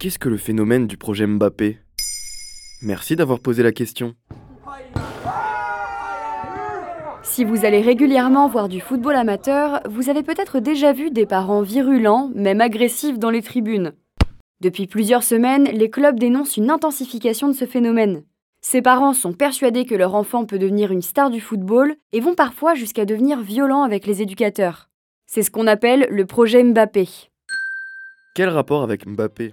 Qu'est-ce que le phénomène du projet Mbappé? Merci d'avoir posé la question. Si vous allez régulièrement voir du football amateur, vous avez peut-être déjà vu des parents virulents, même agressifs dans les tribunes. Depuis plusieurs semaines, les clubs dénoncent une intensification de ce phénomène. Ces parents sont persuadés que leur enfant peut devenir une star du football et vont parfois jusqu'à devenir violents avec les éducateurs. C'est ce qu'on appelle le projet Mbappé. Quel rapport avec Mbappé?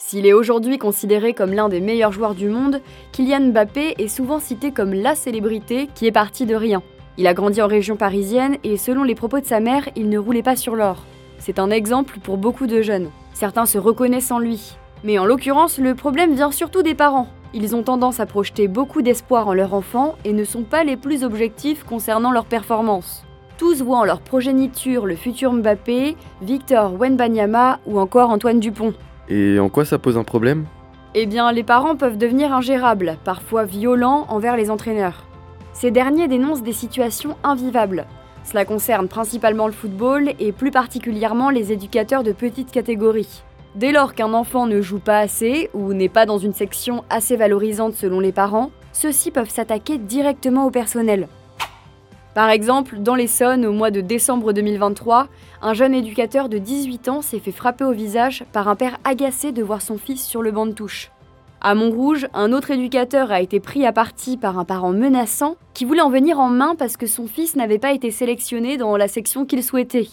S'il est aujourd'hui considéré comme l'un des meilleurs joueurs du monde, Kylian Mbappé est souvent cité comme la célébrité qui est partie de rien. Il a grandi en région parisienne et selon les propos de sa mère, il ne roulait pas sur l'or. C'est un exemple pour beaucoup de jeunes. Certains se reconnaissent en lui. Mais en l'occurrence, le problème vient surtout des parents. Ils ont tendance à projeter beaucoup d'espoir en leur enfant et ne sont pas les plus objectifs concernant leur performance. Tous voient en leur progéniture le futur Mbappé, Victor Wenbanyama ou encore Antoine Dupont. Et en quoi ça pose un problème? Eh bien, les parents peuvent devenir ingérables, parfois violents envers les entraîneurs. Ces derniers dénoncent des situations invivables. Cela concerne principalement le football et plus particulièrement les éducateurs de petite catégorie. Dès lors qu'un enfant ne joue pas assez ou n'est pas dans une section assez valorisante selon les parents, ceux-ci peuvent s'attaquer directement au personnel. Par exemple, dans l'Essonne, au mois de décembre 2023, un jeune éducateur de 18 ans s'est fait frapper au visage par un père agacé de voir son fils sur le banc de touche. À Montrouge, un autre éducateur a été pris à partie par un parent menaçant qui voulait en venir en main parce que son fils n'avait pas été sélectionné dans la section qu'il souhaitait.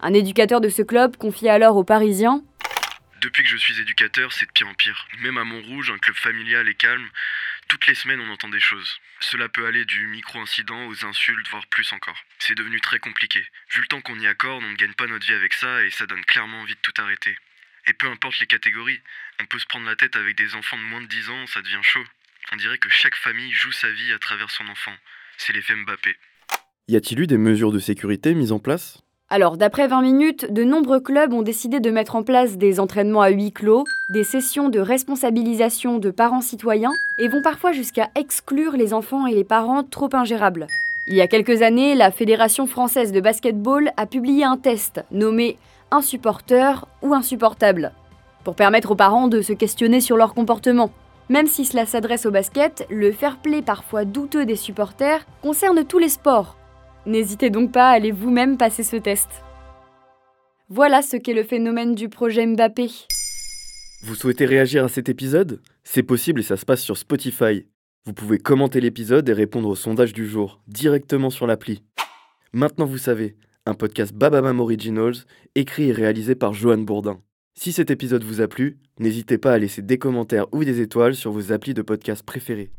Un éducateur de ce club confie alors aux Parisiens depuis que je suis éducateur, c'est de pire en pire. Même à Montrouge, un club familial et calme, toutes les semaines on entend des choses. Cela peut aller du micro-incident aux insultes, voire plus encore. C'est devenu très compliqué. Vu le temps qu'on y accorde, on ne gagne pas notre vie avec ça et ça donne clairement envie de tout arrêter. Et peu importe les catégories, on peut se prendre la tête avec des enfants de moins de 10 ans, ça devient chaud. On dirait que chaque famille joue sa vie à travers son enfant. C'est l'effet Mbappé. Y a-t-il eu des mesures de sécurité mises en place? Alors, d'après 20 minutes, de nombreux clubs ont décidé de mettre en place des entraînements à huis clos, des sessions de responsabilisation de parents citoyens et vont parfois jusqu'à exclure les enfants et les parents trop ingérables. Il y a quelques années, la Fédération française de basketball a publié un test nommé Insupporteur ou insupportable pour permettre aux parents de se questionner sur leur comportement. Même si cela s'adresse au basket, le fair play parfois douteux des supporters concerne tous les sports, N'hésitez donc pas à aller vous-même passer ce test. Voilà ce qu'est le phénomène du projet Mbappé. Vous souhaitez réagir à cet épisode? C'est possible et ça se passe sur Spotify. Vous pouvez commenter l'épisode et répondre au sondage du jour directement sur l'appli. Maintenant vous savez, un podcast Bababam Originals écrit et réalisé par Johan Bourdin. Si cet épisode vous a plu, n'hésitez pas à laisser des commentaires ou des étoiles sur vos applis de podcast préférés.